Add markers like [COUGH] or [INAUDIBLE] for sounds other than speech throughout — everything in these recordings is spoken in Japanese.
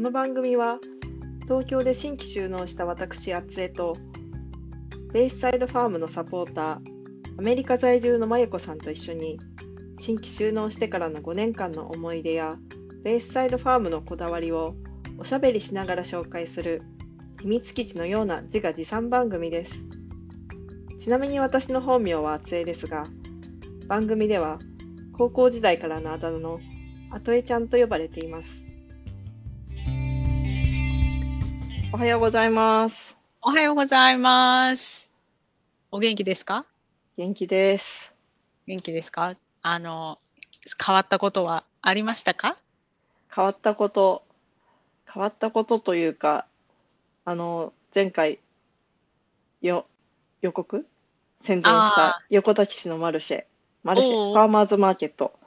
この番組は東京で新規就農した私あつえとベイスサイドファームのサポーターアメリカ在住のまゆこさんと一緒に新規就農してからの5年間の思い出やベイスサイドファームのこだわりをおしゃべりしながら紹介する秘密基地のような自画自賛番組です。ちなみに私の本名はあつえですが番組では高校時代からのあだ名のあとえちゃんと呼ばれています。はようございます。おはようございます。お元気ですか？元気です。元気ですか？あの、変わったことはありましたか？変わったこと変わったことというかあの前回よ予告？宣伝しあた横田基地のマルシェマルシェファーマーズマーケット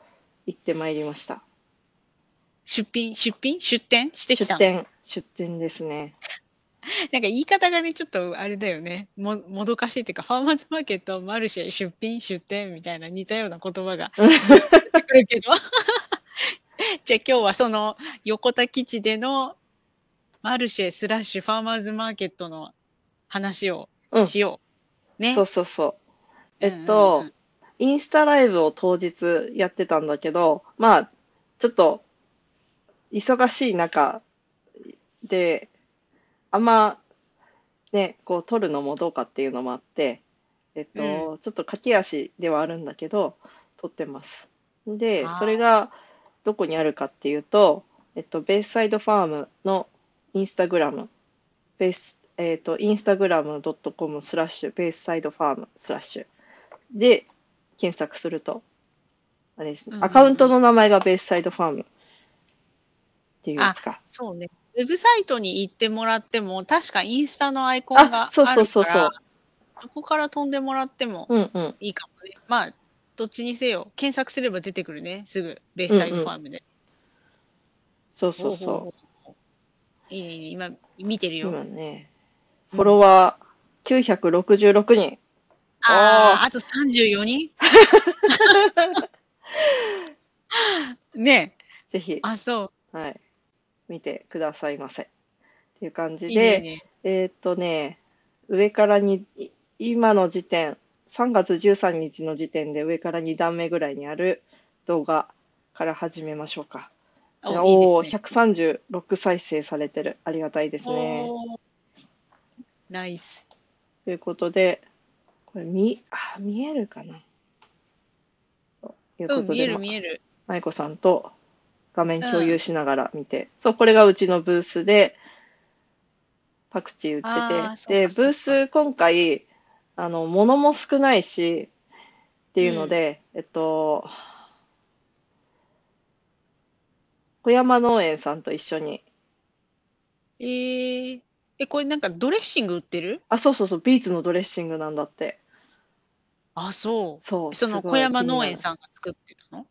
行ってまいりました。出品、出品？出店してきたの？出店出店ですね [LAUGHS] なんか言い方がね、ちょっとあれだよね。も、もどかしいっていうか、ファーマーズマーケット、マルシェ、出品、出店みたいな似たような言葉が出てくるけど。[LAUGHS] じゃあ今日はその横田基地でのマルシェスラッシュファーマーズマーケットの話をうんしよう。ね。そうそうそうえっうんうんと、うんインスタライブを当日やってたんだけど、まあ、ちょっと、忙しい中で、あんま、ね、こう、撮るのもどうかっていうのもあって、えっと、ちょっと駆け足ではあるんだけど、撮ってます。でそれがどこにあるかっていうと、えっと、ベイサイドファームのインスタグラム、ベース、えっと、インスタグラム .com スラッシュ、ベイサイドファームスラッシュで検索すると、あれですねうんう、んうんアカウントの名前がベースサイドファームっていうやつか。そうね。ウェブサイトに行ってもらっても、確かインスタのアイコンがあるから、あそうそうそうそうそこから飛んでもらってもうんうん。いいかもね。まあ、どっちにせよ、検索すれば出てくるね。すぐ、ベースサイドファームで。そうそうそほほほほいいね、いいね。今、見てるう。よ。今ね、フォロワー966人。ああ、あと34人？[LAUGHS] ねぜひ、あ、そう。はい、見てくださいませ。っていう感じで、いいね。えーっとね、上からに、い今の時点、3月13日の時点で上から2段目ぐらいにある動画から始めましょうか。おおおいいねー、136再生されてる。ありがたいですね。ナイス。ということで、これ見、あ、見えるかな？そういううん、ことで、見えるま見える。舞子さんと画面共有しながら見て、そう、これがうちのブースで、パクチー売ってて、で、ブース今回、あの、物も少ないし、っていうので、えっと、小山農園さんと一緒に、えー、え、これなんかドレッシング売ってる？あ、そうそうそう、ビーツのドレッシングなんだって。あ、そう。そう、その小山農園さんが作ってたの？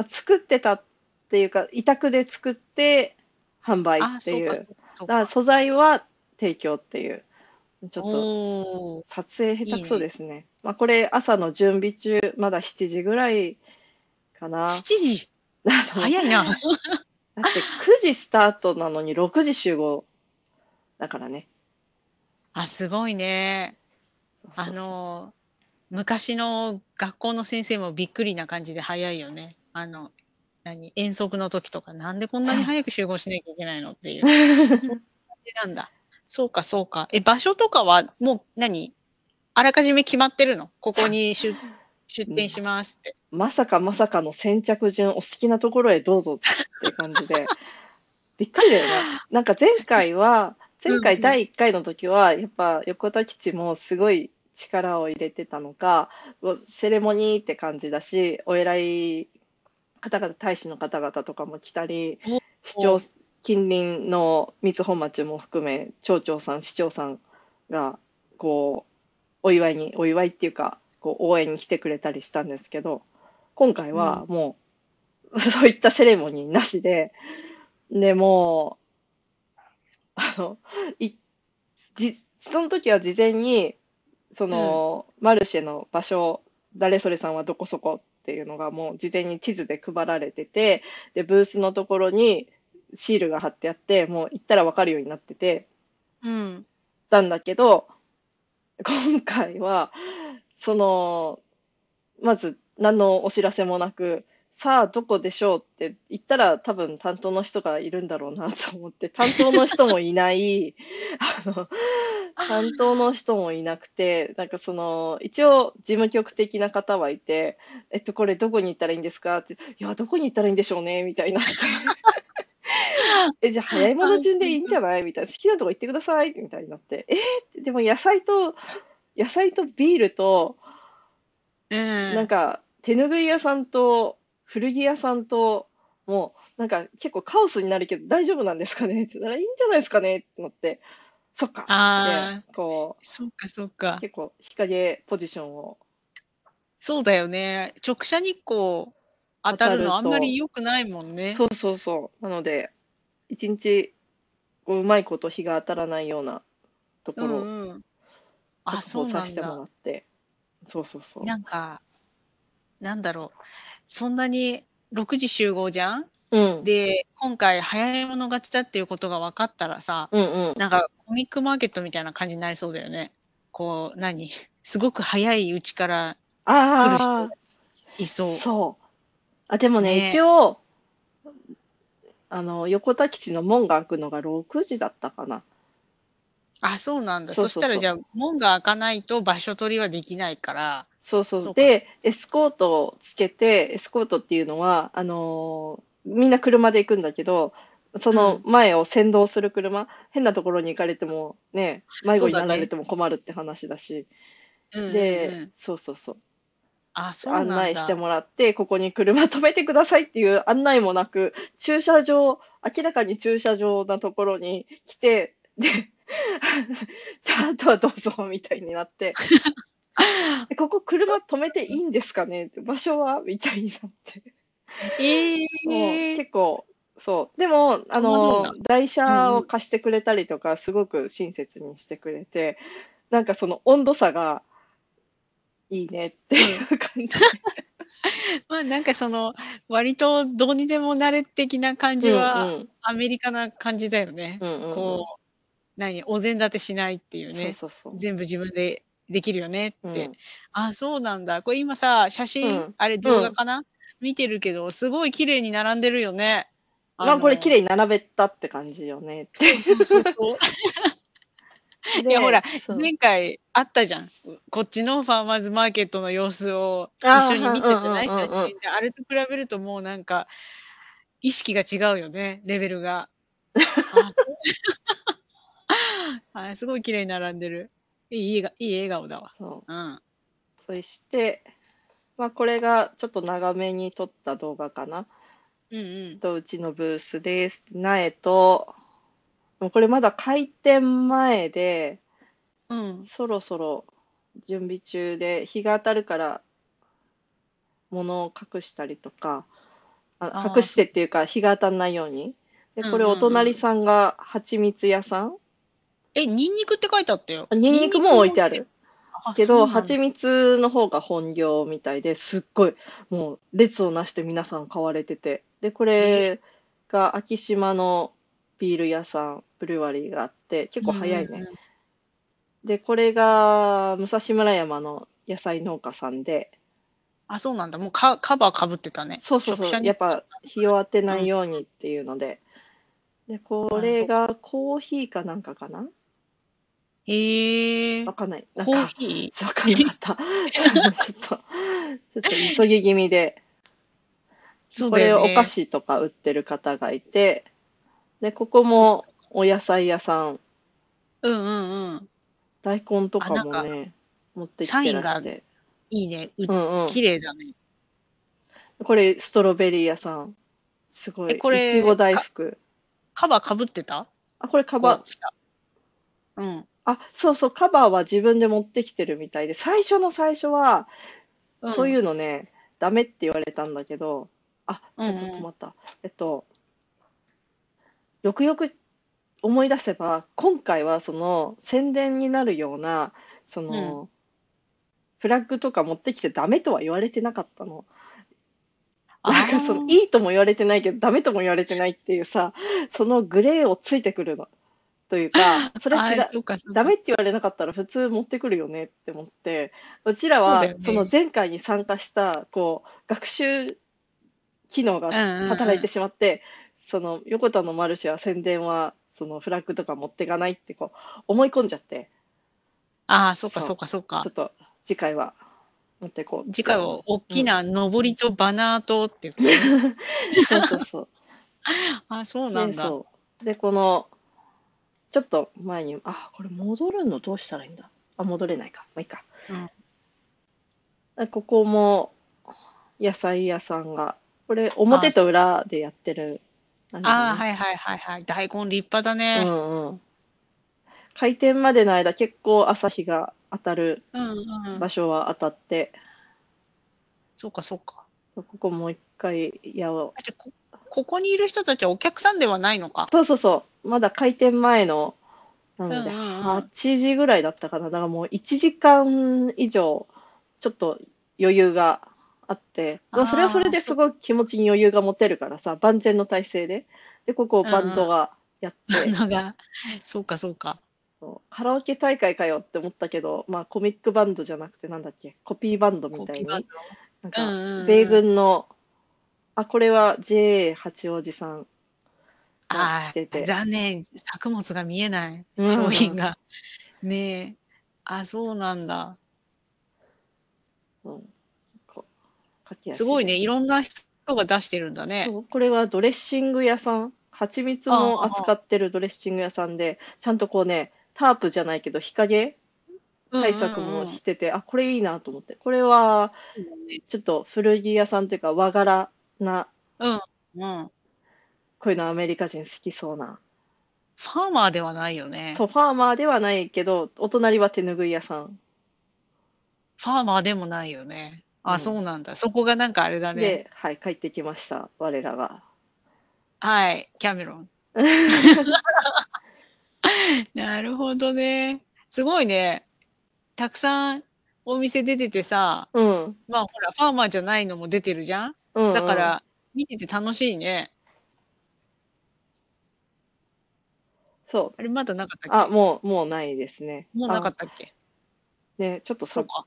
まあ作ってたっていうか、委託で作って販売あ、っていう。だから素材は提供っていう。ちょっと撮影下手くそですね。まあこれ朝の準備中、まだ7時ぐらいかな。7時？早いな。[LAUGHS] だって9時スタートなのに6時集合だからね。あ、すごいね。あの、昔の学校の先生もびっくりな感じで早いよね。あの、何遠足の時とか、なんでこんなに早く集合しなきゃいけないのっていう [LAUGHS] 感じなんだ。そうか、そうか。え、場所とかはもう何あらかじめ決まってるの？ここに出、[LAUGHS] 出店しますって。まさかまさかの先着順、お好きなところへどうぞって感じで、[LAUGHS] びっくりだよね。なんか前回は、前回第1回の時は、やっぱ横田基地もすごい力を入れてたのか、セレモニーって感じだし、お偉い方々、大使の方々とかも来たりお、市長、近隣の三本町も含め、町長さん、市長さんが、こう、お祝いに、お祝いっていうか、こう応援に来てくれたりしたんですけど、今回はもう、[LAUGHS] そういったセレモニーなしで、で、もう、あの、い、じ、その時は事前に、その、マルシェの場所、誰それさんはどこそこっていうのがもう事前に地図で配られてて、で、ブースのところに、シールが貼ってあって、もう行ったらわかるようになってて、うん。たんだけど、今回は、その、まず何のお知らせもなく、さあどこでしょうって言ったら多分担当の人がいるんだろうなと思って、担当の人もいない、あの、担当の人もいなくて、なんかその、一応事務局的な方はいて、えっと、これどこに行ったらいいんですか？って、いや、どこに行ったらいいんでしょうね、みたいにな。[LAUGHS] え、じゃあ早いもの順でいいんじゃない？みたいな。好きなとこ行ってください？みたいになって。えーでも野菜と、野菜とビールと、うん。なんか手ぬぐい屋さんと古着屋さんと、もうなんか結構カオスになるけど大丈夫なんですかね？って言ったらいいんじゃないですかね？ってなって、そっかあって、こそうか、そうう、か。結構日陰ポジションを、そうだよね。直射日光当たるのあんまり良くないもんね。そうそうそう。なので、一日、こう、うまいこと日が当たらないようなとこうろをんうん。あ、確そうなん保させてもらだ。って、そうそうそう。なんか、なんだろう。そんなに6時集合じゃん？うん。で、今回早い者勝ちだっていうことが分かったらさ、うんうん。なんかコミックマーケットみたいな感じになりそうだよね。こう、何？すごく早いうちから来る人あいそうあ、。そう。あ、でもね、ね一応、あの、横田基地の門が開くのが6時だったかな。あ、そうなんだ。そしたらじゃあ、門が開かないと場所取りはできないから、そうそう。そうかで、エスコートをつけて、エスコートっていうのは、あのーみんな車で行くんだけど、その前を先導する車、変なところに行かれてもね、迷子になられても困るって話だし、うんうんうん。で、そうそうそう。あ、そう。案内してもらって、ここに車止めてくださいっていう案内もなく、駐車場、明らかに駐車場なところに来て、で、[LAUGHS] じゃあ、あとはどうぞ、みたいになって、え [LAUGHS] ここ車止めていいんですかね？場所は？みたいになって。えもうえ結構、そう。でも、あの、台車を貸してくれたりとか、すごく親切にしてくれて、なんかその温度差がいいねっていう感じ。[LAUGHS] まあなんかその、割とどうにでもなれ的な感じは、うんアメリカな感じだよね。うんうんうんこう、何、お膳立てしないっていうそうね。そうそう。全部自分でできるよねって。うんあ、そうなんだ。これ今さ、写真、うんあれ動画かな、見てるけど、すごい綺麗に並んでるよね。まあこれ綺麗。麗に並べたって感じよね。そうそうそうそう。で [LAUGHS] いやほら、前回あったじゃん。こっちのファーマーズマーケットの様子を一緒に見ててないうんうんうんうん写真で、あれと比べるともうなんか、意識が違うよね、レベルが。[LAUGHS] あすごい綺麗に並んでる。いいいい笑顔だわ。そううん。そして、まあこれがちょっと長めに撮った動画かな。うんうん。とうちのブースです。苗と、もうこれまだ開店前で、うん。そろそろ準備中で、日が当たるから物を隠したりとか、ああー隠してっていうか日が当たんないように。で、これうんうんうんお隣さんが蜂蜜屋さん？え、ニンニクって書いてあったよ。あニンニクも置いてある。あ。けど、そうなんだ蜂蜜の方が本業みたいですっごい、もう列をなして皆さん買われてて。で、これが昭島のビール屋さん、ブルワリーがあって、結構早いね。で、これが武蔵村山の野菜農家さんで、あ、そうなんだ。もうカカバーかぶってたね。そうそうそう、やっぱ日を当てないようにっていうので、で、これがコーヒーかなんかかな？へえ。わかんない。なんコーか、ヒー？わかんなかった。[LAUGHS] ちょっと、ちょっと急ぎ気味で、そうだよね。お菓子とか売ってる方がいて、で、ここもお野菜屋さん、うんうんうん。大根とかもね、持ってきてらして。いいね。ううんうん。綺麗だね。これストロベリー屋さん。すごい。えこれいちご大福。カバーかぶってた？あ、これカバーこ、うん。あ、そうそう、カバーは自分で持ってきてるみたいで、最初の最初は、うんそういうのね、ダメって言われたんだけど、あ、ちょっとうんうん止まった。えっと、よくよく思い出せば、今回はその宣伝になるような、その、フラッグとか持ってきちゃダメとは言われてなかったの。なんかその、いいとも言われてないけど、ダメとも言われてないっていうさ、そのグレーをついてくるの。というか、[LAUGHS] それは知らダメって言われなかったら普通持ってくるよねって思って、うちらはその前回に参加した、こう、学習機能がうんうんうん働いてしまって、その横田のマルシェは宣伝は、そのフラッグとか持っていかないってこう、思い込んじゃって、ああ、そうかそうかそうかちょっ。と次回は持っていこう。次回は大きな上りとバナーとって言って。[LAUGHS] そうそうそう。[LAUGHS] あ、そうなんで、だ。で、この、ちょっと前に、あ、これ戻るのどうしたらいいんだ？あ、戻れないか。まあいいか。ここも野菜屋さんが、これ表と裏でやってる。ああ、はいはいはいはい。大根立派だうね。ねうんうん。開店までの間結構朝日が当たるうんうん。場所は当たって、そうかそうか。ここもう一回やろう。こここにいる人たちはお客さんではないのか。そうそうそう。まだ開店前の、なので、うんうんうん8時ぐらいだったかな。だからもう1時間以上、ちょっと余裕があって、まあそれはそれですごい気持ちに余裕が持てるからさ、万全の体制で。で、ここバンドがやって、のが、そうかそうか。そうカラオケ大会かよって思ったけど、まあコミックバンドじゃなくてなんだっけ、コピーバンドみたいに、なんか、米軍の、あ、これは JA 八王子さんがあ来ててあ、。残念。作物が見えない。うん商品が。ねえ。あ、そうなんだ。うんすごいね。いろんな人が出してるんだね。そう、これはドレッシング屋さん、蜂蜜も扱ってるドレッシング屋さんで、ちゃんとこうね、タープじゃないけど日陰対策もしてて、あ、これいいなと思って。これは、ちょっと古着屋さんというか和柄な、うん。うん。こういうのアメリカ人好きそうな。ファーマーではないよね。そう、ファーマーではないけど、お隣は手ぬぐい屋さん。ファーマーでもないよね。あ、うんそうなんだ。そこがなんかあれだね。で、はい、帰ってきました、我らが。はい。キャメロン。[LAUGHS] なるほどね。すごいね。たくさんお店出ててさ、うん。まあほら、ファーマーじゃないのも出てるじゃん？うん、うん。だか、ら、見てて楽しいね。そあれまだなかったう。あ、っけ？もう、もうないですね。もうなかったっけ？あね、ちょっとさそう、か。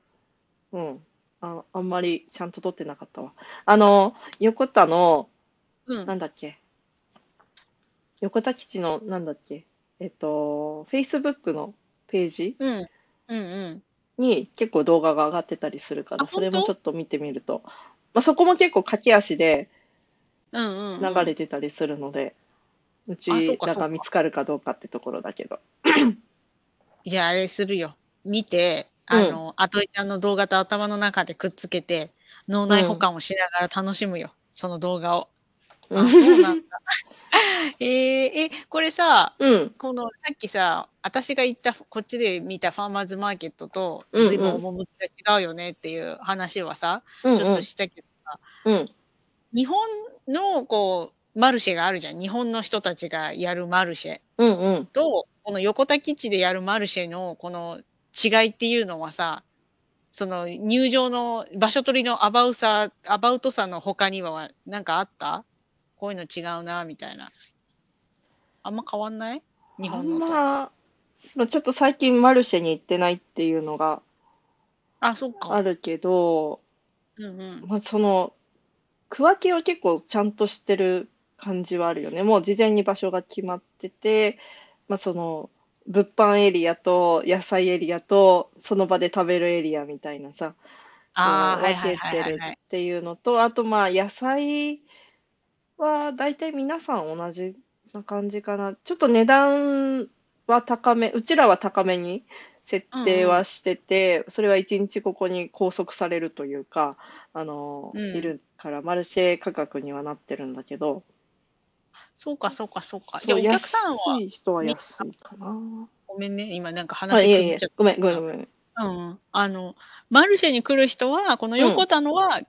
うん。あ、あんまりちゃんと撮ってなかったわ。あの、横田の、うん。なんだっけ？横田基地の、なんだっけ？えっと、Facebook のページ？うん。うんうん。に結構動画が上がってたりするから、あそれもちょっと見てみると。まあ、そこも結構駆け足で。流れてたりするので、うちらが見つかるかどうかってところだけど。じゃああれするよ。見て、あの、あといちゃんの動画と頭の中でくっつけて、脳内保管をしながら楽しむよ。その動画を。あ、そうなんだ。[LAUGHS] えー、え、これさ、うん。このさっきさ、私が行った、こっちで見たファーマーズマーケットと、うんうん随分趣が違うよねっていう話はさ、うん。ちょっとしたけどさ、うん。日本のこう、マルシェがあるじゃん。日本の人たちがやるマルシェうん。うん。と、この横田基地でやるマルシェのこの違いっていうのはさ、その入場の場所取りのアバウさ、アバウトさの他にはなんかあった？こういうの違うな、みたいな。あんま変わんない？日本のと。あんま、まあちょっと最近マルシェに行ってないっていうのがあ、そっか。あるけど、うんうん。まあ、その、区分けを結構ちゃんとしてる感じはあるよね。もう事前に場所が決まってて、まあ、その、物販エリアと野菜エリアとその場で食べるエリアみたいなさ、あ分けてる。っていうのと、あとまあ野菜は大体皆さん同じな感じかな。ちょっと値段は高め、うちらは高めに設定はしてて、それは一日ここに拘束されるというか、あの、うんいるからマルシェ価格にはなってるんだけど、そうか、そうか、そうか。じゃあお客さんは、安い人は安いかな。ごめんね、今なんかあ、話いやいやごめん、ごめん、ごめん。た。うん。あの、マルシェに来る人は、この横田のは、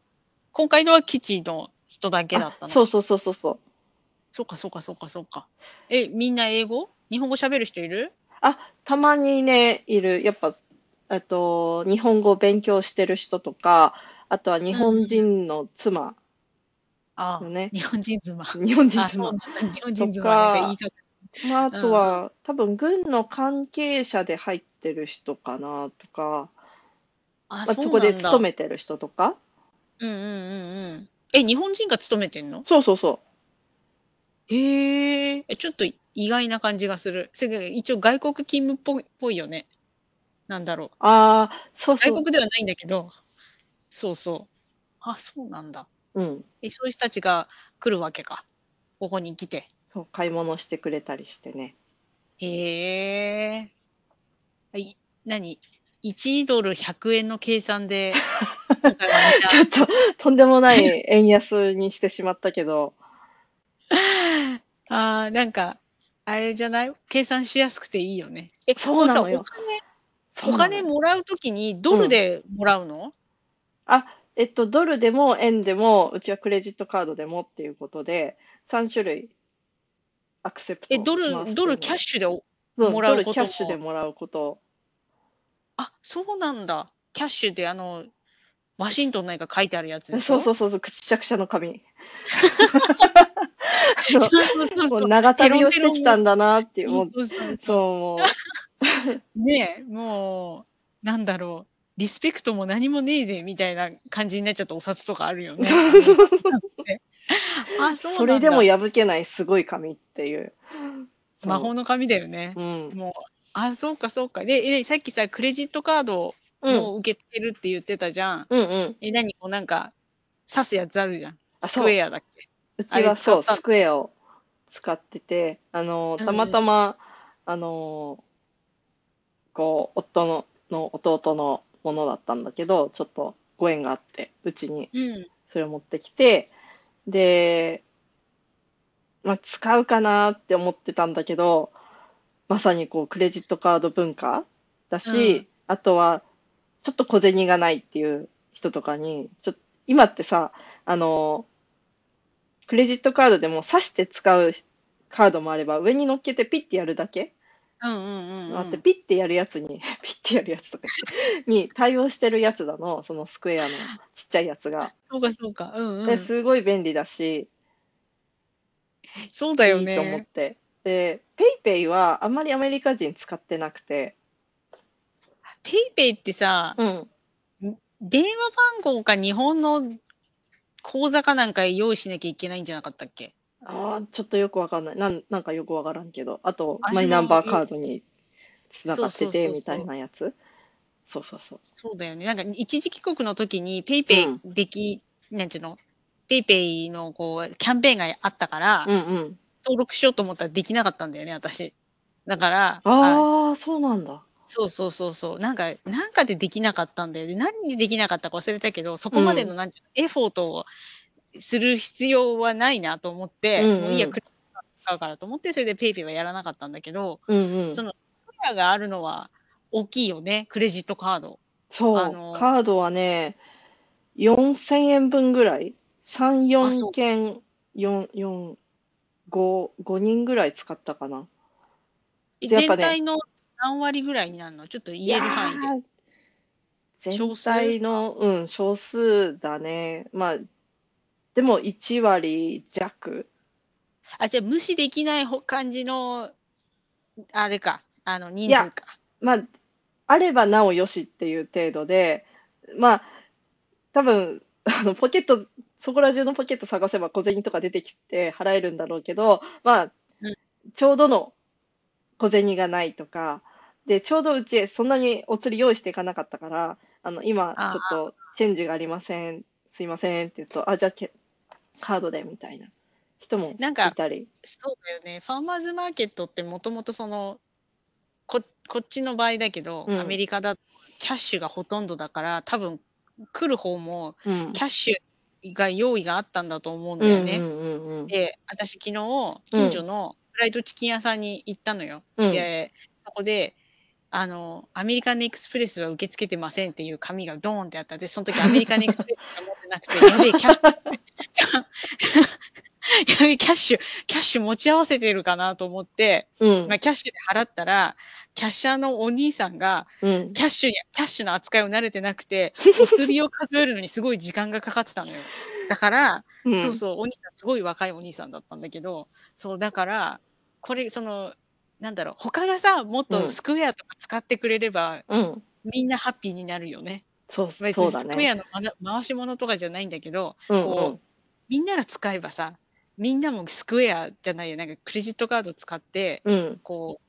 今回のは基地の人だけだったの。あそうそうそうそうそう。そうか、そうか、そうか、そうか。え、みんな英語？日本語喋る人いる？あ、たまにね、いる。やっぱ、えっと、日本語を勉強してる人とか、あとは日本人の妻あよね日本人妻。[LAUGHS] 日本人あ、そう妻なんだ。日本人妻。とかなんか言い方。まあ、あとは、多分軍の関係者で入ってる人かなとか、あ、まあ、そこで。勤めてる人とかうんうんうんうん。え、日本人が勤めてんの？そうそうそへえ、えちょっと意外な感じがする。それ一応外国勤務っぽいっぽいよね。なんだろう。う。ああ、そうそう。外国ではないんだけど、そうそう。あ、そうなんだ。うん。え、そういう人たちが来るわけか。ここに来て。そう、買い物してくれたりしてね。へえ。い、何 ?1 ドル100円の計算で、[LAUGHS] ちょっと、とんでもない円安にしてしまったけど、[LAUGHS] ああ、なんか、あれじゃない？計算しやすくていいよね。え、そうなのよお金、お金もらうときにドルでもらうの、あ、えっと、ドルでも円でも、うちはクレジットカードでもっていうことで、3種類アクセプトえ、ドル、ドルキャッシュでお、そうもらうことも？ドルキャッシュでもらうこと。あ、そうなんだ。キャッシュであの、ワシントンなんか書いてあるやつでそうそうそうそう、くちゃくちゃの紙。長旅をしてきたんだなっていう、そうそうそうそう、もう、ねえ、もう、なんだろう。リスペクトも何もねえぜ、みたいな感じになっちゃったお札とかあるよね。あ、そ。それでも破けないすごい紙っていう。魔法の紙だよね。うん。もう、あ、そうかそうか。で、え、さっきさ、クレジットカードうん。も受け付けるって言ってたじゃん。うんうん。え、何こうなんか、刺すやつあるじゃん。あそうスクエアだっけ？うちはそう、スクエアを使ってて、あの、たまたま、あの、こう、夫の、の弟のものだったんだけど、ちょっとご縁があって、うちにうん。それを持ってきて、で、まあ、使うかなって思ってたんだけど、まさにこう、クレジットカード文化だし、うんあとは、ちょっと小銭がないっていう人とかに、ちょっと、今ってさ、あの、クレジットカードでも挿して使うカードもあれば、上に乗っけてピッてやるだけうんうんうん、うん。あって、ピッてやるやつに、[LAUGHS] ピッてやるやつとか言って [LAUGHS] に対応してるやつだの、そのスクエアの [LAUGHS] ちっちゃいやつが。そうかそうか。うんうん。ですごい便利だし、そうだよいいと思っね。て。で、ペイペイはあんまりアメリカ人使ってなくて、ペイペイってさ、うん。電話番号か日本の口座かなんか用意しなきゃいけないんじゃなかったっけ？ああ、ちょっとよくわかんない。なん、なんかよくわからんけど、あと、マイナンバーカードにつながってそうそうそうそうてみたいなやつ。そうそうそう。そうだよね。なんか一時帰国の時にペイペイでき、なんていうの？ペイペイのこう、キャンペーンがあったから、うんうん。登録しようと思ったらできなかったんだよね、私。だから、あああ、そうなんだ。そうそうそうそう。なんか、なんかでできなかったんだよね。何でできなかったか忘れたけど、そこまでの、なんていうの？エフォートをする必要はないなと思って、うんうんもういいや、クレジットカード使うからと思って、それでペイペイはやらなかったんだけど、うんうんそ。の、クレカがあるのは大きいよね、クレジットカード。そう、あのカードはね、4000円分ぐらい ?3、4あそう件、4、4、5、5人ぐらい使ったかな。全体の何割ぐらいになるの？ちょっと言える範囲で。全体の、うん、少数だね。まあ、でも1割弱？あ、じゃあ無視できないほ感じの、あれか、あの、人数か。まあ、あればなおよしっていう程度で、まあ、多分、[LAUGHS] あの、ポケット、そこら中のポケット探せば小銭とか出てきて払えるんだろうけど、まあうん、ちょうどの小銭がないとか、で、ちょうどうちそんなにお釣り用意していかなかったから、あの、今ちょっとチェンジがありません、すいませんって言うと、あ、じゃあけカードでみたいな人もなんかいたり。そうだよね。ファーマーズマーケットってもともとその、こ、こっちの場合だけど、うんアメリカだとキャッシュがほとんどだから、多分来る方もうん。キャッシュが用意があったんだと思うんだよね。うんうんうんうん。で、私昨日、近所のフライドチキン屋さんに行ったのよ。うんで、そこで、あの、アメリカンエクスプレスは受け付けてませんっていう紙がドーンってあった。で、その時アメリカンエクスプレスしか持ってなくて、やべえ、キャッシュ、やべえ、[LAUGHS] キャッシュ、キャッシュ持ち合わせてるかなと思って、うんまあ、キャッシュで払ったら、キャッシャーのお兄さんが、うん。キャッシュに、キャッシュの扱いを慣れてなくて、[LAUGHS] お釣りを数えるのにすごい時間がかかってたのよ。だから、うんそうそう、お兄さん、すごい若いお兄さんだったんだけど、そう、だから、これ、その、なんだろう、他がさ、もっうんとスクエアとか使ってくれれば、うん。みんなハッピーになるよね。そう、別そうだにスクエね。アの回し物とかじゃないんだけど、うんこう、みんなが使えばさ、みんなもスクエアじゃないよ、なんかクレジットカード使って、うん。うん。こう、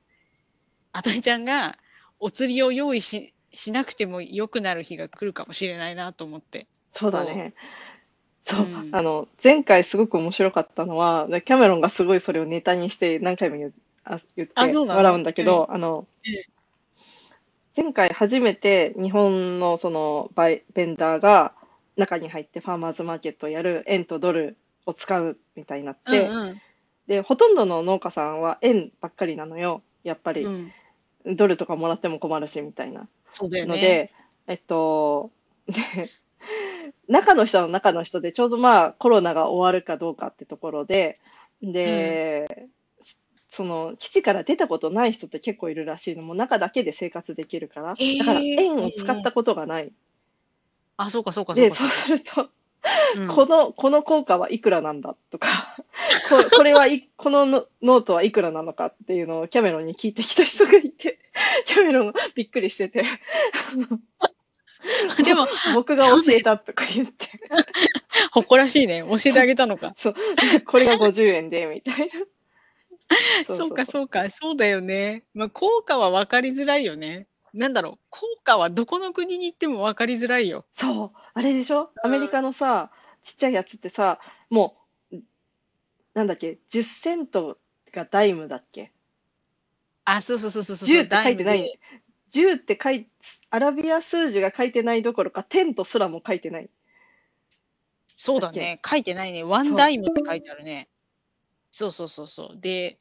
あとりちゃんがお釣りを用意ししなくても良くなる日が来るかもしれないなと思って。そうだね。そう、うんあの、前回すごく面白かったのは、でキャメロンがすごいそれをネタにして何回も言うあ言って笑うんだけど、あのうん、前回初めて日本のそのバイベンダーが中に入ってファーマーズマーケットをやる円とドルを使うみたいになって、うんうんで、ほとんどの農家さんは円ばっかりなのよ。やっぱり、うん、ドルとかもらっても困るしみたいな。ので、えっと、で、[LAUGHS] 中の人の中の人で、ちょうどまあコロナが終わるかどうかってところで、で、しその基地から出たことない人って結構いるらしいのも中だけで生活できるから、だから円を使ったことがない。あ、そうかそうかそうで、か。そうすると、うんこの、この効果はいくらなんだとか、ここれはい、このノノートはいくらなのかっていうのをキャメロンに聞いてきた人がいて、キャメロンびっくりしてて、[LAUGHS] でも、僕が教えたとか言って、[LAUGHS] 誇らしいね。教えてあげたのか。そう、[LAUGHS] これが50円で、みたいな。[LAUGHS] そうかそうか。そうだよね。まあ、効果は分かりづらいよね。なんだろう。効果はどこの国に行っても分かりづらいよ。そう、あれでしょ？アメリカのさ、ちっちゃいやつってさ、もう、なんだっけ、10セントがダイムだっけ？あ、そうそうそうそうそう。10って書いてない。10って書い、アラビア数字が書いてないどころか、10とすらも書いてない。そうだね。書いてないね。ワンダイムって書いてあるね。そうそうそうそう。で、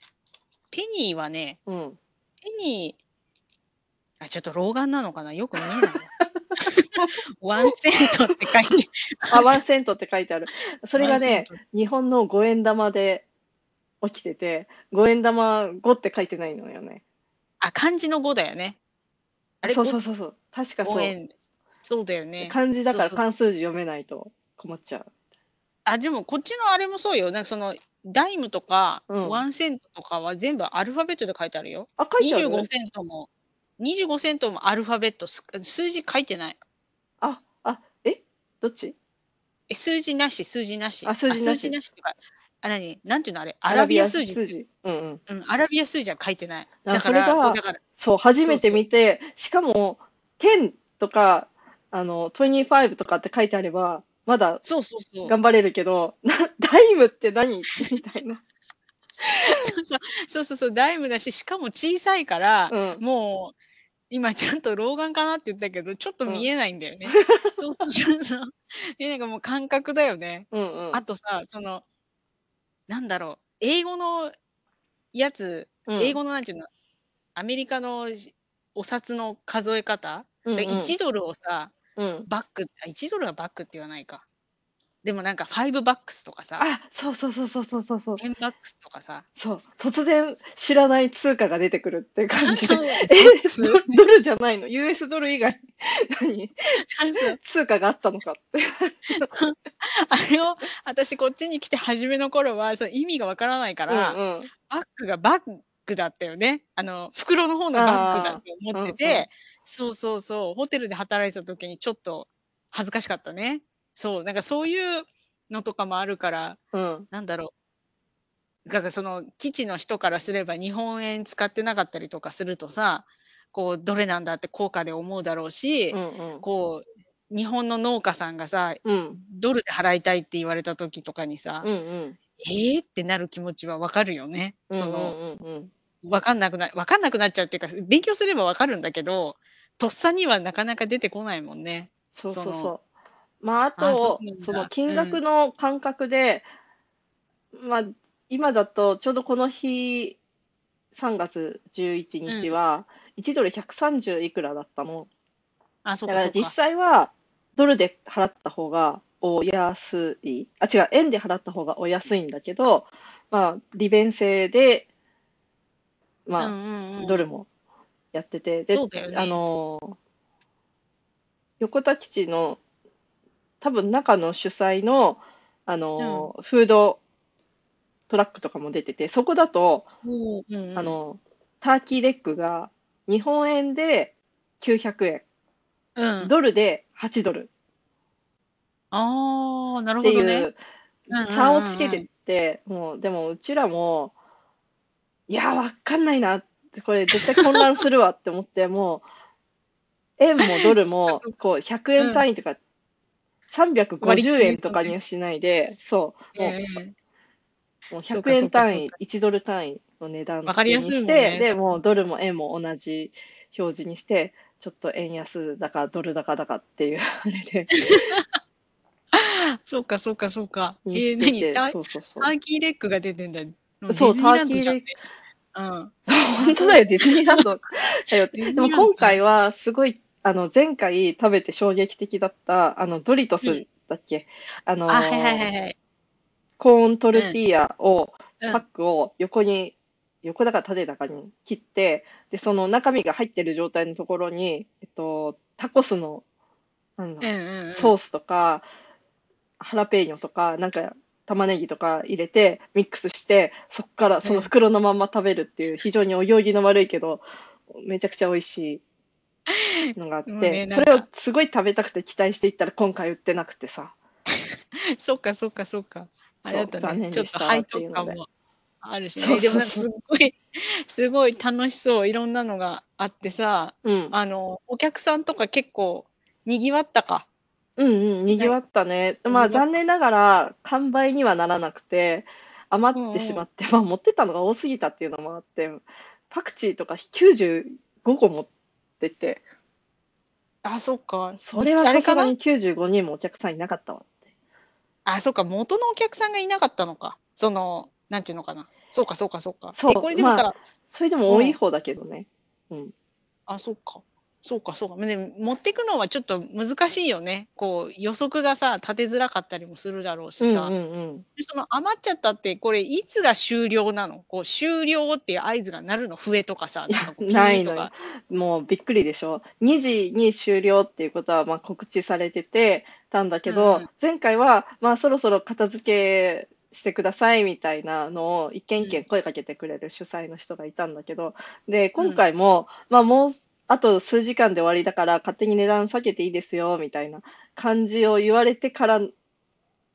ペニーはね、うん。ペニー、あ、ちょっと老眼なのかな？よく見えないわ。[LAUGHS] ワンセントって書いてあ、ワンセントって書いてある。それがね日本の5円玉で起きてて、5円玉5って書いてないのよね。あ、漢字の5だよね。あれ、そうそうそうそう。確か5そう。円。そうだよね。漢字だからそうそう漢数字読めないと困っちゃう。あ、でもこっちのあれもそうよ。なんかその、ダイムとか、うんワンセントとかは全部アルファベットで書いてあるよ。あ、書いてある？25セントも、25セントもアルファベット、す数字書いてない。あ、あ、え？どっち？え、数字なし、数字なし。あ数字なし数字なしってか、あ、何？なんていうのあれ？アラビア数字。数字。うんうん。うん、アラビア数字は書いてない。あだから、それがだから、そう、初めて見て、しかも、10とか、あの、25とかって書いてあれば、まだそうそうそう。頑張れるけど、なダイムって何？[LAUGHS] みたいな。そうそうそうそうそう、ダイムだし、しかも小さいから、うん。もう、今ちゃんと老眼かなって言ったけど、ちょっと見えないんだよね。そう [LAUGHS] そうそうそう。え、なんかもう感覚だよね。うんうん。あとさ、その、なんだろう、英語のやつ、うん英語のなんていうの、アメリカのお札の数え方、うんうんで1ドルをさ、うん。バック、あ、1ドルはバックって言わないか。でもなんか5バックスとかさ、あ、そうそうそうそうそうそうそう。10バックスとかさ、そう。突然知らない通貨が出てくるって感じで。そうえ、ドドルじゃないの ?US ドル以外、何？通貨があったのかって。あれを、私こっちに来て初めの頃は、その意味がわからないから、うんうん。バッグがバッグだったよね。あの、袋の方のバッグだと思ってて、うんうんそうそうそう、ホテルで働いてた時にちょっと恥ずかしかったね。そう、なんかそういうのとかもあるから、うん。なんだろう。だからその基地の人からすれば日本円使ってなかったりとかするとさ、こう、どれなんだって効果で思うだろうし、うんうん。こう、日本の農家さんがさ、うん。ドルで払いたいって言われた時とかにさ、うんうん。えー？ってなる気持ちはわかるよね。うんその、うんうんうん。わかんなくな、わかんなくなっちゃうっていうか、勉強すればわかるんだけど、とっさにはなかなか出てこないもんね。そうそうそう。まあ、ああそとうなん、だその金額の感覚で、まあ、今だとちょうどこの日、3月11日は、1ドル130いくらだったの。あ、そうかそうか。だから実際は、ドルで払った方がお安い。あ、違う、円で払った方がお安いんだけど、まあ、利便性で、まあ、うんうんうん、ドルもやってて、で、そうだよね。あのー横田基地の多分中の主催のあの、フードトラックとかも出てて、そこだと、うんうんあの、ターキーレッグが日本円で900円、うん。ドルで8ドルああ、なるっていほどね。う差をつけてって、もう、でもうちらも、いや、わかんないなって、これ絶対混乱するわって思って、[LAUGHS] もう、円もドルも、[LAUGHS] こう、100円単位とか、350円とかにはしないで、そう、もう、えもう100そうかそうか円単位そう、1ドル単位の値段わかりやすいもんにして、ねで、もうドルも円も同じ表示にして、ちょっと円安だかドル高だかっていうあれで、[LAUGHS] そうか、そうか、そうか。えにー、何ターそうそうそうタ。ーキーレッグが出てんだ。そうディズニーランドじゃんねタうん。本当だよ、ディズニーランドでも今回はすごい、あの、前回食べて衝撃的だった、あの、ドリトスだっけ？あのあ、はいはいはいはい。コーントルティーヤを、うんパックを横に、横だか縦だかに切って、で、その中身が入ってる状態のところに、えっと、タコスの、なんだうんうんうん。ソースとか、ハラペーニョとか、なんか玉ねぎとか入れてミックスして、そこからその袋のまんま食べるっていう、非常にお行儀の悪いけど、めちゃくちゃ美味しいのがあって、なんかそれをすごい食べたくて期待していったら今回売ってなくてさ。[LAUGHS] そっかそっかそっか。あれだったね。ちょっと背徳感もあるしね。でもなんかすごい、すごい楽しそう。いろんなのがあってさ、うん。あの、お客さんとか結構賑わったか。うんうん、賑わったね。まあ残念ながら完売にはならなくて、余ってしまって、まあ持ってたのが多すぎたっていうのもあって、パクチーとか95個持ってて、あ、そっか。それはあれかな？さすがに95人もお客さんいなかったわって。あ、そっか。元のお客さんがいなかったのか。その、なんていうのかな。そうかそうかそうか。そうえこれでもさ、まそれでも多い方だけどね。うん。あ、そっか。そうか、そうか。でも持っていくのはちょっと難しいよね。こう、予測がさ、立てづらかったりもするだろううんしさ。うんうん。でその余っちゃったって、これ、いつが終了なの？こう、終了っていう合図が鳴るの？笛とかさ、なんかこうないのよ。もうびっくりでしょ？2時に終了っていうことはまあ告知されててたんだけど、うん前回はまあそろそろ片付けしてくださいみたいなのを一軒一軒声かけてくれる主催の人がいたんだけど、で、今回も、まあもうあと数時間で終わりだから勝手に値段下げていいですよみたいな感じを言われてから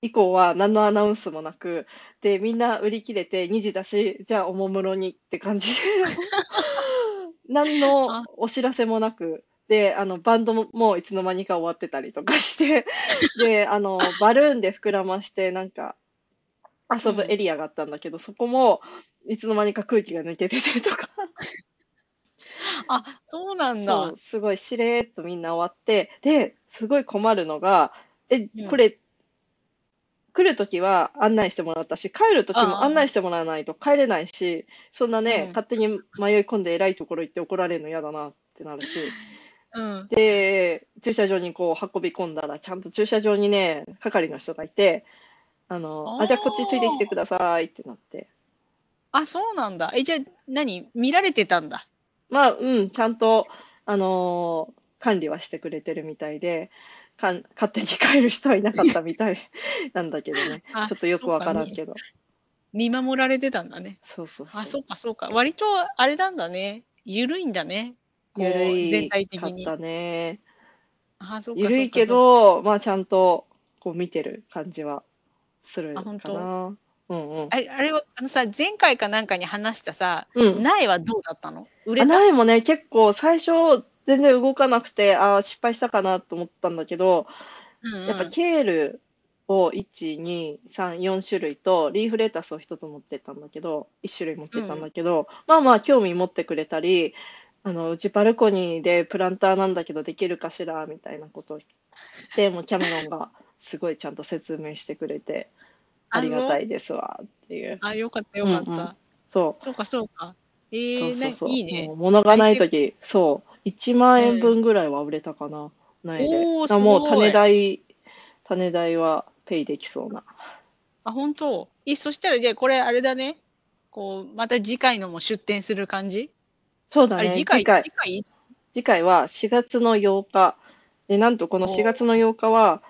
以降は何のアナウンスもなく、で、みんな売り切れて2時だし、じゃあおもむろにって感じで、[LAUGHS] 何のお知らせもなく、で、あの、バンドももういつの間にか終わってたりとかして、で、あの、バルーンで膨らまして、なんか、遊ぶエリアがあったんだけど、そこも、いつの間にか空気が抜けててとか、[LAUGHS] あ、そうなんそだう、。すごいしれーっとみんな終わって、で、すごい困るのが、えうん、これ、来るときは案内してもらったし、帰るときああも案内してもらわないと帰れないし、そんなね、うん勝手に迷い込んで偉いところ行って怒られるの嫌だなってなるし、[LAUGHS] うん。で、駐車場にこう運び込んだら、ちゃんと駐車場にね、係の人がいて、あの、あじゃあこっちついてきてくださいってなって。あ、そうなんだ。え、じゃあ、何？見られてたんだ。まあ、うん、ちゃんと、あのー管理はしてくれてるみたいで、かん勝手に帰る人はいなかったみたい [LAUGHS] なんだけどね。あちょっとよくわからんけど。見守られてたんだね。そうそうそう。あ、そうか、そうか。割と、あれなんだね。ゆるいんだね。こうゆるい全体的に。かったね。あ、そうか、ゆるいけど、まあちゃんとこう見てる感じはするかあ本当な。うんうん。あれ、あれは、あのさ、前回かなんかに話したさ、うん。苗はどうだったの？売れあた？苗もね、結構最初全然動かなくて、ああ、失敗したかなと思ったんだけど、うんうん。やっぱケールを1、2、3、4種類と、リーフレタスを1つ持ってったんだけど、1種類持ってったんだけど、まあまあ興味持ってくれたり、あの、うちバルコニーでプランターなんだけどできるかしらみたいなことを言って、もうキャメロンがすごいちゃんと説明してくれて、あありがたいですわっていう。あ、よかった、よかった。うんうんそそうか、そうか。えう。ー、そうそういいね。物がないとき、そう。1万円分ぐらいは売れたかな。苗で。おーだからもう種代、種代はペイできそうな。[LAUGHS] あ、本当？え、そしたら、じゃあ、これ、あれだね。こう、また次回のも出店する感じ？そうだね。次回、次回次回？次回は4月の8日。で、なんとこのお4月の8日は、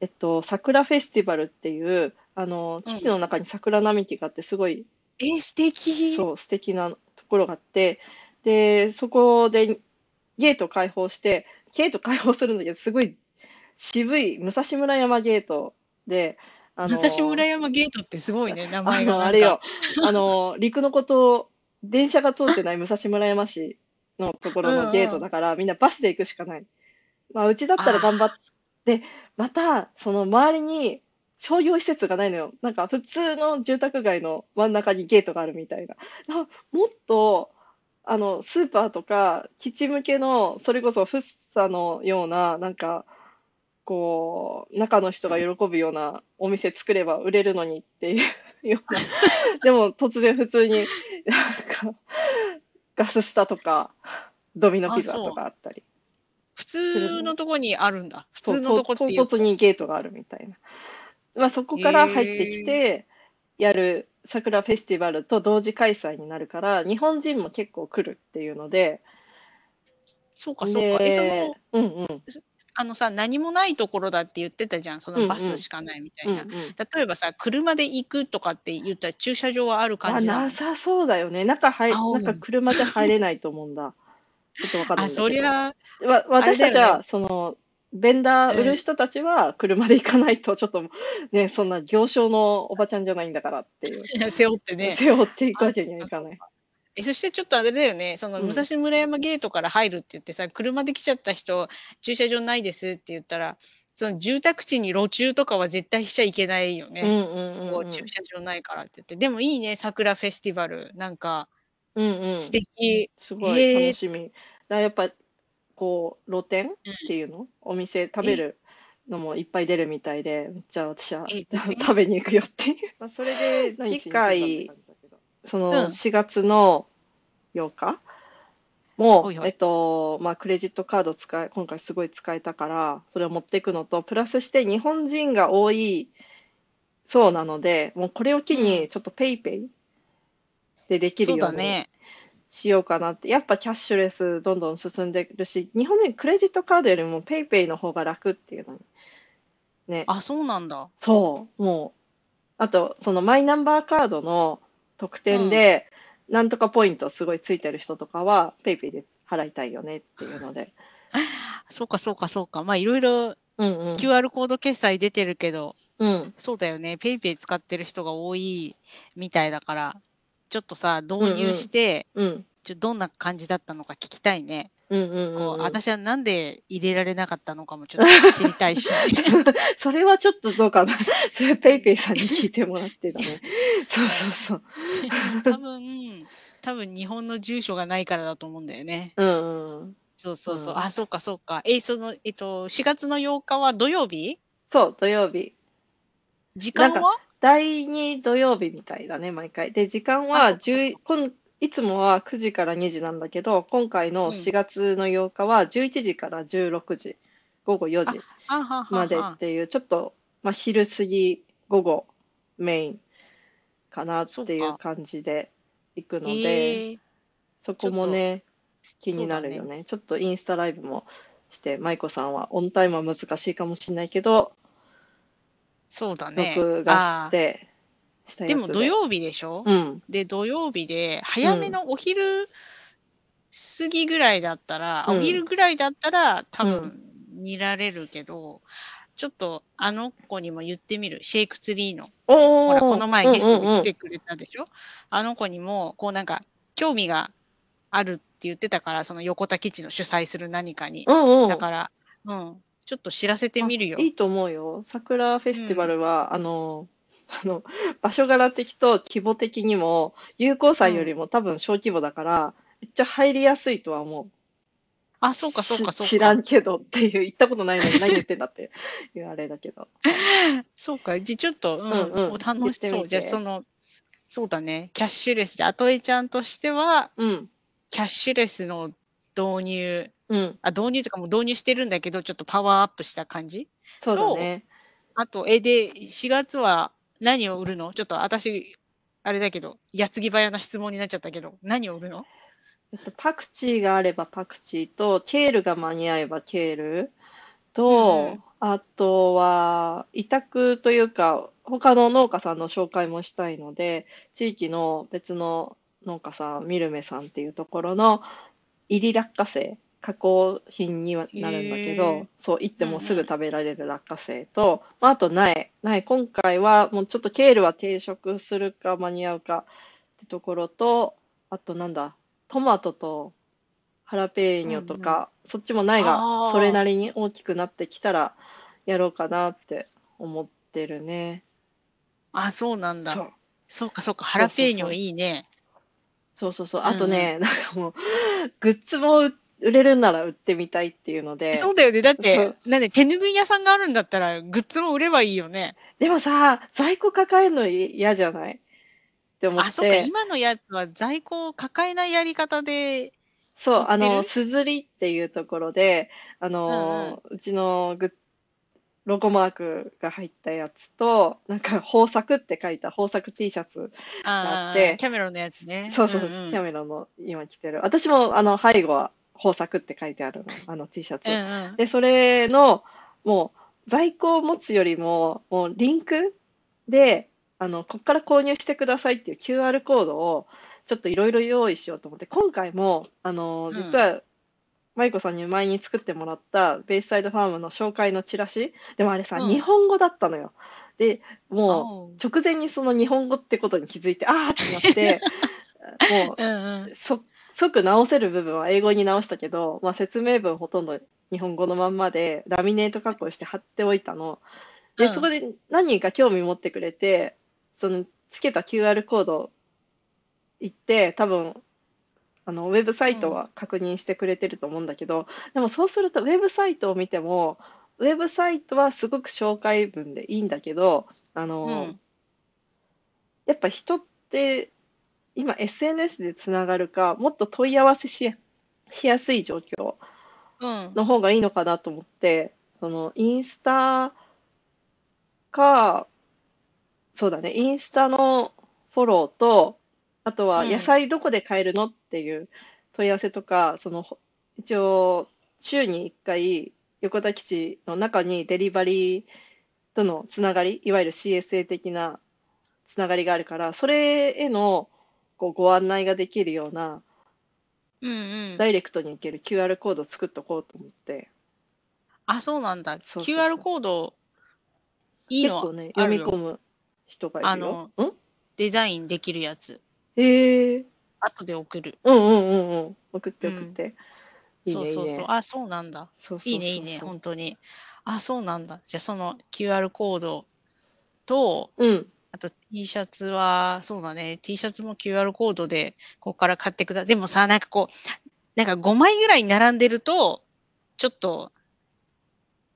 えっと、桜フェスティバルっていう、あの、うん基地の中に桜並木があって、すごい、えー、素敵。そう、素敵なところがあって、で、そこでゲート開放して、ゲート開放するんだけど、すごい渋い武蔵村山ゲートで、あの武蔵村山ゲートってすごいね、名あ前がなんか。の、あれよ、あの、陸のこと、電車が通ってない武蔵村山市のところのゲートだから、みんなバスで行くしかない。まあ、うちだったら頑張って、また、その周りに商業施設がないのよ。なんか普通の住宅街の真ん中にゲートがあるみたいな。あもっと、あの、スーパーとか、基地向けの、それこそフッサのような、なんか、こう、中の人が喜ぶようなお店作れば売れるのにっていうような。でも突然普通に、なんか、ガススタとか、ドミノピザとかあったり。普通のとこにあるんだ。普通のとこっていう唐突にゲートがあるみたいな。まあ、そこから入ってきて、やる桜フェスティバルと同時開催になるから、日本人も結構来るっていうので、そうか、そうか。え、そうんうん。あのさ、何もないところだって言ってたじゃん。そのバスしかないみたいな。うんうん、例えばさ、車で行くとかって言ったら駐車場はあるあ、感じなの？なさそうだよね。中入、あそう中車じゃ入れないと思うんだ。ちょっとわかんない [LAUGHS] あ。そりゃ、わ私たちは、その、ベンダー売る人たちは車で行かないと、ちょっとね、そんな行商のおばちゃんじゃないんだからっていう。[LAUGHS] 背負ってね。背負っていくわけにはいかない。え、そしてちょっとあれだよね、そのうん武蔵村山ゲートから入るって言ってさ、車で来ちゃった人、駐車場ないですって言ったら、その住宅地に路中とかは絶対しちゃいけないよね。駐車場ないからって言って。でもいいね、桜フェスティバル。なんか、うんうん。素敵。すごい楽しみ。だからやっぱ、こう、露店っていうの？お店食べるのもいっぱい出るみたいで、めっちゃ私はえ [LAUGHS] 食べに行くよっていう。まあ、それで、次回、その4月の8日？も、ほいほい。えっと、まあ、クレジットカード使い、今回すごい使えたから、それを持っていくのと、プラスして日本人が多いそうなので、もうこれを機に、ちょっとペイペイでできるそうようにだね。しようかなって。やっぱキャッシュレスどんどん進んでるし、日本人クレジットカードよりもペイペイの方が楽っていうのに。ね。あ、そうなんだ。そう。もう、あと、そのマイナンバーカードの特典で、なんとかポイントすごいついてる人とかは、ペイペイで払いたいよねっていうので。[LAUGHS] そうか、そうか、そうか。まあ、いろいろ。QR コード決済出てるけど、うん。そうだよね。ペイペイ使ってる人が多いみたいだから、ちょっとさ、導入して、うん。ちょどんな感じだったのか聞きたいね。うんうんうんこううん。私はなんで入れられなかったのかもちょっと知りたいし。[LAUGHS] それはちょっとどうかな。[LAUGHS] それペイペイさんに聞いてもらってだね。[LAUGHS] そうそうそう。多分、多分日本の住所がないからだと思うんだよね。うんうん。そうそうそう。うんあ、そうかそうか。え、その、えっと、4月の8日は土曜日？そう、土曜日。時間は？第2土曜日みたいだね、毎回。で、時間あはそっかそっ10こんいつもは9時から2時なんだけど、今回の4月の8日は11時から16時、午後4時あははまではっていう、ちょっと、まあ、昼過ぎ、午後メインかなっていう感じで行くので、え。ー、そこもね、気になるよね。ちょっとインスタライブもして、舞子さんはオンタイムは難しいかもしれないけど、そうだね。録画して、したやつあーでも土曜日でしょ、うん。で、土曜日で、早めのお昼過ぎぐらいだったら、あうんお昼ぐらいだったら多う分見られるけど、ちょっとあの子にも言ってみる。シェイクツリーの。ほら、この前ゲストで来うんうんてくれたでしょ、あの子にも、こうなんか、興味があるって言ってたから、その横田基地の主催する何かに。うんうん。だから、うん。ちょっと知らせてみるよあ。いいと思うよ。桜フェスティバルは、あの、あの、場所柄的と規模的にも、友好祭よりも多分小規模だから、めっちゃ入りやすいとは思う。あ、そうか、そうか、そうか。し知らんけどっていう、行ったことないのに何言ってんだっていうあれだけど。[LAUGHS] そうか。じゃあちょっと、うん、うんうんお楽しそう。じゃあその、そうだね。キャッシュレスで、アトエちゃんとしては、うん。キャッシュレスの導入、うん。あ、導入とかも導入してるんだけど、ちょっとパワーアップした感じ？そうだね。あと、え、で、4月は何を売るの？ちょっと私、あれだけど、矢継ぎ早な質問になっちゃったけど、何を売るの？えっと、パクチーがあればパクチーと、ケールが間に合えばケールと、うんあとは、委託というか、他の農家さんの紹介もしたいので、地域の別の農家さん、ミルメさんっていうところの、入り落花生、加工品にはなるんだけへどー、そう、行ってもすぐうんうん食べられる落花生と、まあ、あと苗。苗、今回はもうちょっとケールは定食するか間に合うかってところと、あとなんだ、トマトとハラペーニョとか、そっちも苗あがーそれなりに大きくなってきたらやろうかなって思ってるね。あ、そうなんだ。そう。そうかそうか、ハラペーニョいいね。そうそうそう。うんうんあとね、なんかもう、グッズも売売れるんなら売ってみたいっていうので、そうだよね。だっそてう、なんで手拭い屋さんがあるんだったら、グッズも売ればいいよね。でもさ、在庫抱えるの嫌じゃない？って思あ、そっか、って、今のやつは在庫を抱えないやり方で、そう、あの、すずりっていうところで、あの、うちのグッロゴマークが入ったやつと、なんか、豊作って書いた豊作 T シャツ。ああってーキャメロンのやつね。そうそうそう、んんキャメロンの今着てる。私も、あの、背後は豊作って書いてあるの、あの T シャツ。うんうん。で、それの、もう、在庫を持つよりも、もう、リンクで、あの、こっから購入してくださいっていう QR コードを、ちょっといろいろ用意しようと思って、今回も、あの、うん実は、マイコさんに前に作ってもらったベイサイドファームの紹介のチラシでもあれさ、うん日本語だったのよ。で、もおうう、直前にその日本語ってことに気づいて、あーってなって、[LAUGHS] もう、うんうん。そ即直せる部分は英語に直したけど、まあ、説明文ほとんど日本語のまんまでラミネート加工して貼っておいたの。で、うんそこで何人か興味持ってくれて、そのつけた QR コード行って、多分あのウェブサイトは確認してくれてると思うんだけど、でもそうするとウェブサイトを見ても、ウェブサイトはすごく紹介文でいいんだけど、あの、うんやっぱ人って今 SNS でつながるか、もっと問い合わせしやしやすい状況うん。の方がいいのかなと思って、そのインスタか、そうだね、インスタのフォローと、あとはうん野菜どこで買えるのっていう問い合わせとか、そのほ一応週に1回横田基地の中にデリバリーとのつながり、いわゆる CSA 的なつながりがあるから、それへのこうご案内ができるようなうんうん。ダイレクトに行ける QR コードを作っとこうと思って、あ、そうなんだ。そうそうそう QR コード、いいの結構ね、あるよ読み込む人がいるよ。ん？デザインできるやつ。ええ後で送る。うんうんうんうん。送って送って。いいね、いいね。。そうそうそうあ、そうなんだ。そうそうそいいね、いいね、本当に。あ、そうなんだ。じゃあ、その QR コードと、うん。あと T シャツは、そうだね、T シャツも QR コードで、ここから買ってくだでもさ、なんかこう、なんか5枚ぐらい並んでると、ちょっと、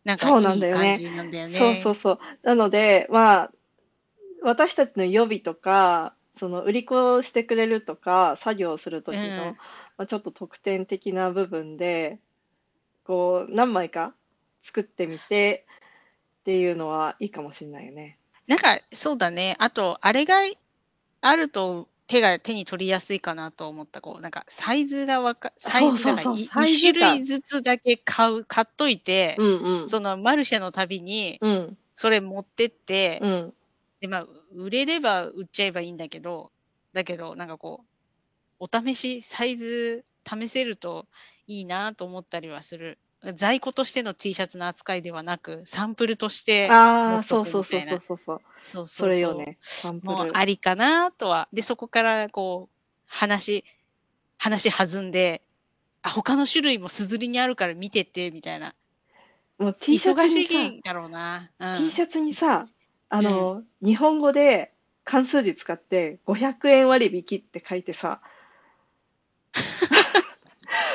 なんかそういないんだよね感じなんだよね。そうそうそう。なので、まあ、私たちの予備とか、その売り子してくれるとか、作業する時の、うんまあ、ちょっと特典的な部分で、こう、何枚か作ってみてっていうのはいいかもしれないよね。なんか、そうだね。あと、あれがあると、手が手に取りやすいかなと思った。こう、なんか、サイズがわか、サイズそうそうそうだからいサイズ2種感類ずつだけ買う、買っといて、うんうん。そのマルシェのたびに、うんそれ持ってって、うん。で、まあ、売れれば売っちゃえばいいんだけど、だけど、なんかこう、お試し、サイズ試せるといいなと思ったりはする。在庫としての T シャツの扱いではなく、サンプルとして、ああ、そうそうとくみたいうなそそうそうそう。そうそれよね。サンプル。もうありかなとは。で、そこからこう、話、話弾んで、あ、他の種類もすずりにあるから見てって、みたいな。もう T シャツ忙にさ、しいだろうな。うん、T シャツにさ、あの、日本語で漢数字使って500円割引って書いてさ、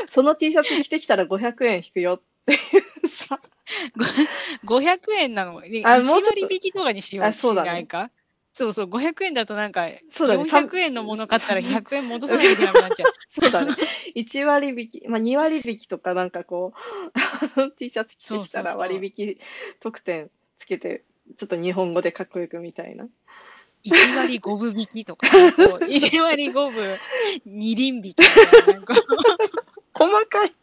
その T シャツ着てきたら500円引くよっていうさ、500円なの？1あもうちょっと割引きとかにしようしないか？そうそう、500円だとなんか、そうだね400円のもの買ったら100円戻さなきゃいけなくなっちゃう。[LAUGHS] そうだね。1割引き、まあ2割引きとかなんかこう、[LAUGHS] T シャツ着てきたら割引特典つけて、ちょっと日本語でかっこよくみたいな。1割5分引きとか、こう1割5分2輪引きとか、なんか細かい。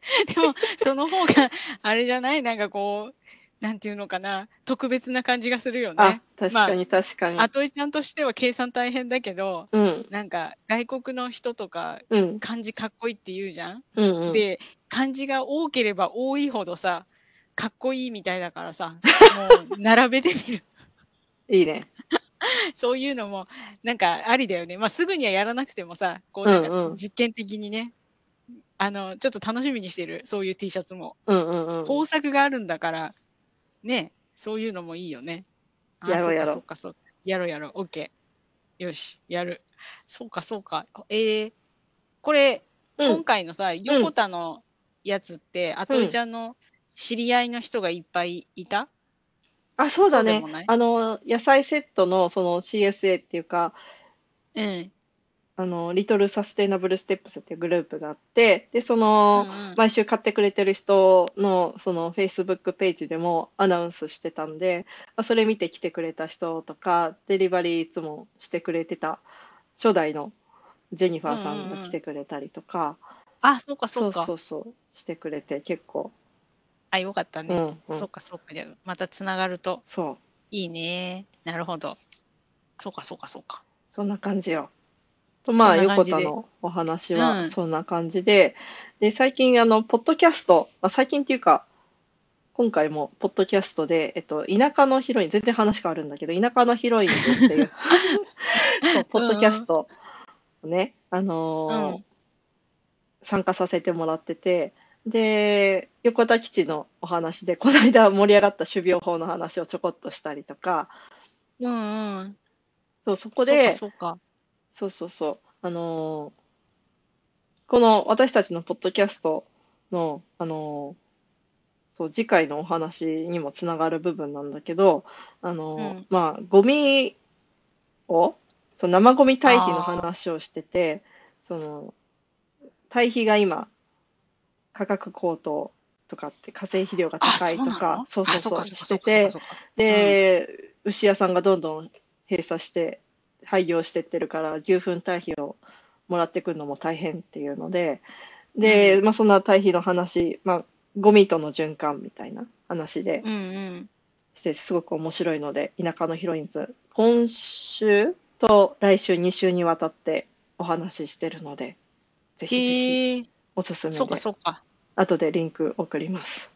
[LAUGHS] でも、その方が、あれじゃない？なんかこう、なんていうのかな、特別な感じがするよあね。、確かに確かに。あといちゃんとしては計算大変だけど、うん、なんか外国の人とかうん、漢字かっこいいって言うじゃん、うん、うん。で、漢字が多ければ多いほどさ、かっこいいみたいだからさ、もう [LAUGHS] 並べてみる。いいね。[LAUGHS] そういうのも、なんかありだよね。まあ、すぐにはやらなくてもさ、こうなんか実験的にね、あの、ちょっと楽しみにしてる、そういう T シャツも。うん、うん、うん。工作があるんだから、ね、そういうのもいいよね。あやろうやろうそうか、そうか、そうか。やろうやろう。OK。よし、やる。そうか、そうか。えー、これ、うん、今回のさ、横田のやつって、あといちゃんの知り合いの人がいっぱいいた？あ、そうだねそうでもない？あの、野菜セットのその CSA っていうか、うん。あの、リトルサステイナブルステップスっていうグループがあって、で、その、うんうん毎週買ってくれてる人のその Facebook ページでもアナウンスしてたんで、まあ、それ見て来てくれた人とか、デリバリーいつもしてくれてた初代のジェニファーさんが来てくれたりとか、あ、そうか、そそううか。そうそう、してくれて結構、あ、よかったね。うん、うんそうか、そうか。またつながるとそう、いいね。なるほど。そうか、そうか、そうか。そんな感じよ。と、まあ、そんな感じで。横田のお話うん。はそんな感じで、で、最近、あの、ポッドキャスト、まあ、最近っていうか、今回も、ポッドキャストで、えっと、田舎のヒロイン、全然話変わるんだけど、田舎のヒロインズっていう、[LAUGHS] そう、ポッドキャストをね、あのーうん。参加させてもらってて、で、横田基地のお話で、この間盛り上がった種苗法の話をちょこっとしたりとか、うんうん。そう、そこで、そうか、そうそうそう。あのーこの私たちのポッドキャストの、あのーそう、次回のお話にもつながる部分なんだけど、あのーうん。まあ、ゴミを、そう、生ゴミ堆肥の話をしてて、その、堆肥が今、価格高騰とかって、化成肥料があ、高いとか、そそううそうそう、なのあしてそうかて、そうかそうかで、牛屋さんがどんどん閉鎖して廃業してってるから牛糞堆肥をもらってくるのも大変っていうのでで、まあ、そんな堆肥の話、まあ、ゴミとの循環みたいな話でうんうん。してすごく面白いので田舎のヒロインズ今週と来週2週にわたってお話ししてるのでぜひぜひおすすめそうかでそうか。後でリンク送ります。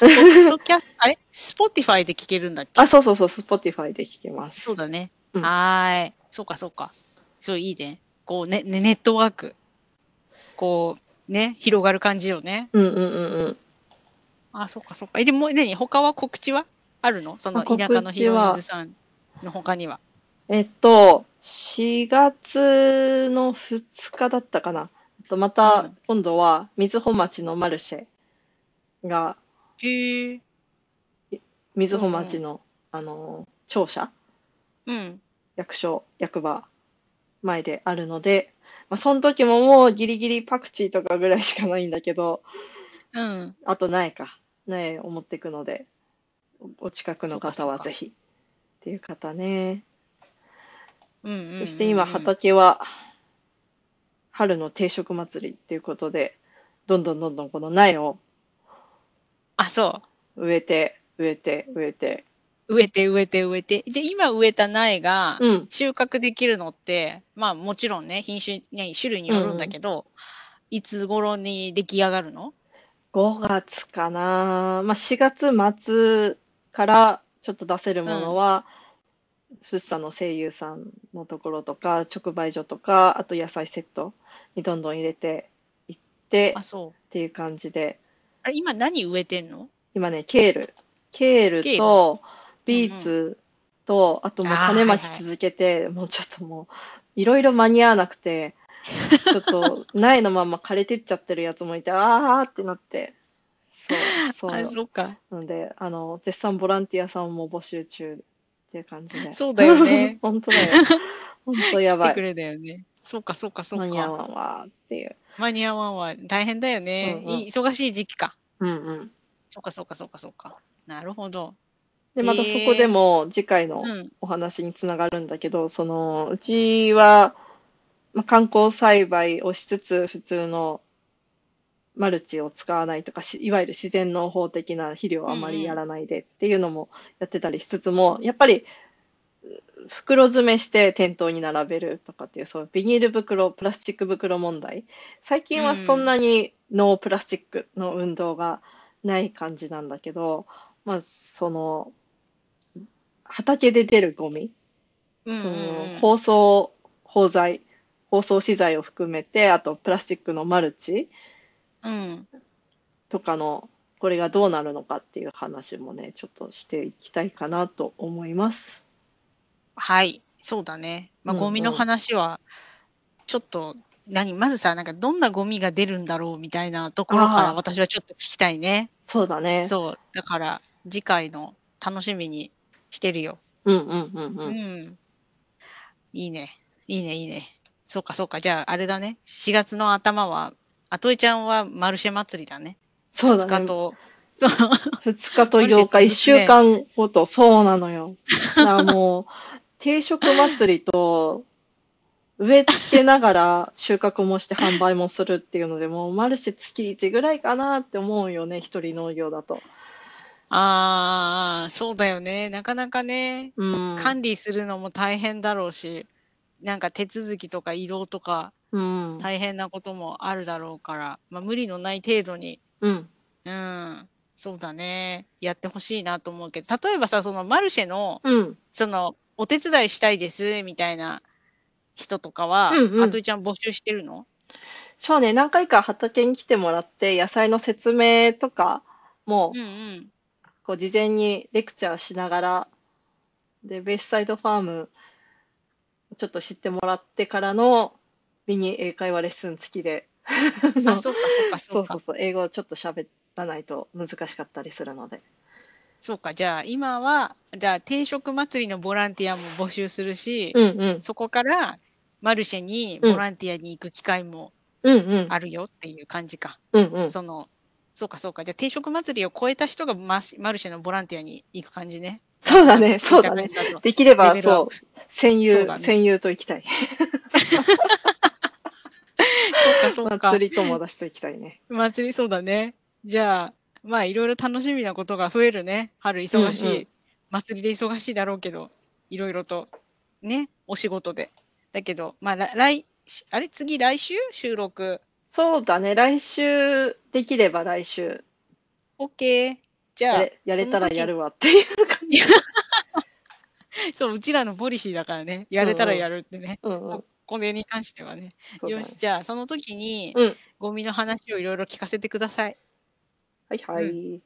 ポッドキャあれスポティファイで聞けるんだっけ？あそうそうそう Spotify で聞けます。そうだね。うんはーい。そうかそうか。そういいね。こうね、ねネットワーク。こう、ね、広がる感じよね。うんうんうんうんあ、そうかそうか。え、でも、何？他は告知はあるの？その田舎のヒロインズさんの他には。えっと、4月の2日だったかな。とまうたん今度は瑞穂町のマルシェが、へえ。瑞穂町の、あの、庁舎、うん。役所、役場前であるので、まあ、その時ももうギリギリパクチーとかぐらいしかないんだけど、うん。あと苗か。苗を持っていくので、おお近くの方はぜひっていう方ね。うんうんうんうん。そして今畑は春の定食祭りっていうことで、どんどんどんどんこの苗をあ、そう。植えて、植えて、植えて。植えて植えて植えて。で、今植えた苗がうん。収穫できるのって、まあもちろんね、品種、ね、種類によるんだけど、いつ頃に出来上がるの？5月かな。まあ4月末からちょっと出せるものは、福生の声優さんのところとか、直売所とか、あと野菜セットにどんどん入れていってあ、そう。っていう感じで、あれ、今何植えてんの？今ね、ケール。ケールケールと、ビーツと、あともう種まき続けて、もうちょっともう、いろいろ間に合わなくて、ちょっと、[LAUGHS] 苗のまま枯れてっちゃってるやつもいて、あーってなって、そう、そう。そうか。なので、あの、絶賛ボランティアさんも募集中っていう感じで。そうだよね。[LAUGHS] 本当だよ。本当やばい。来てくれだよね。そうか、そうか、そう間に合か。わんわーっていう。間に合わんわ。大変だよね。うんうんい忙しい時期か。うんうん。そうか、そうか、そうか、そうか。なるほど。で、またそこでも次回のうん。お話につながるんだけど、その、うちは、まあ、観光栽培をしつつ、普通のマルチを使わないとか、しいわゆる自然農法的な肥料をあまりやらないでっていうのもやってたりしつつも、やっぱり袋詰めして店頭に並べるとかっていう、そうビニール袋、プラスチック袋問題。最近はそんなにノープラスチックの運動がない感じなんだけど、まあ、その、畑で出るゴミ、うんうんそのうん包装包材、包装資材を含めて、あとプラスチックのマルチうん。とかの、これがどうなるのかっていう話もね、ちょっとしていきたいかなと思います。はい。そうだね。まあ、ゴミの話は、ちょっと、何まずさ、なんかどんなゴミが出るんだろうみたいなところから私はちょっと聞きたいね。そうだね。そう。だから、次回の楽しみにしてるよ。うんうんうんう。うんん。いいね。いいね、いいね。そうか、そうか。じゃあ、あれだね。4月の頭は、あとえちゃんはマルシェ祭りだね。2そうだね。日と。そう。2日とマルシェ8日、1続くね週間ごと、そうなのよ。だからもう、定食祭りと、植え付けながら収穫もして販売もするっていうので、もうマルシェ月1ぐらいかなって思うよね、一人農業だと。ああ、そうだよね。なかなかね、うん。管理するのも大変だろうし、なんか手続きとか移動とかうん。大変なこともあるだろうから、まあ無理のない程度に、うん。うん、そうだね。やってほしいなと思うけど、例えばさ、そのマルシェの、うん。その、お手伝いしたいです、みたいな人とかは、うんうんあといちゃん募集してるの？そうね、何回か畑に来てもらって、野菜の説明とかもうんうん。こう事前にレクチャーしながら、で、ベースサイドファーム、ちょっと知ってもらってからのミニ英会話レッスン付きで、あ、そうかそうかそ [LAUGHS] そううか。そうそう、英語をちょっと喋らないと難しかったりするので。そうか、じゃあ今は、じゃあ定食祭りのボランティアも募集するし、うんうん。そこからマルシェにボランティアに行く機会も。あるよっていう感じか。うんうん。その、そうかそうか。じゃあ定食祭りを超えた人がマシマルシェのボランティアに行く感じね。そうだね、[LAUGHS] そうだねできれば、そう、戦友、だね戦友と行きたい。そうかそうか。祭り友達と行きたいね。祭りそうだね。じゃあ、まあいろいろ楽しみなことが増えるね。春忙しい。うんうん祭りで忙しいだろうけど、いろいろと、ね、お仕事で。だけど、まあ来、来あれ？次来週？収録。そうだね、来週、できれば来週、OK。じゃあやれ、やれたらやるわっていう感じ。[LAUGHS] そう、うちらのポリシーだからね。やれたらやるってね。うんうん。これに関してはね。そうだねよし、じゃあ、その時に、うんゴミの話をいろいろ聞かせてください。はいはい。う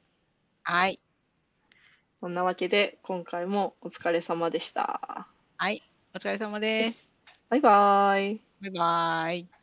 はい。そんなわけで、今回もお疲れ様でした。はい。お疲れ様です。バイバイ。バイバーイ。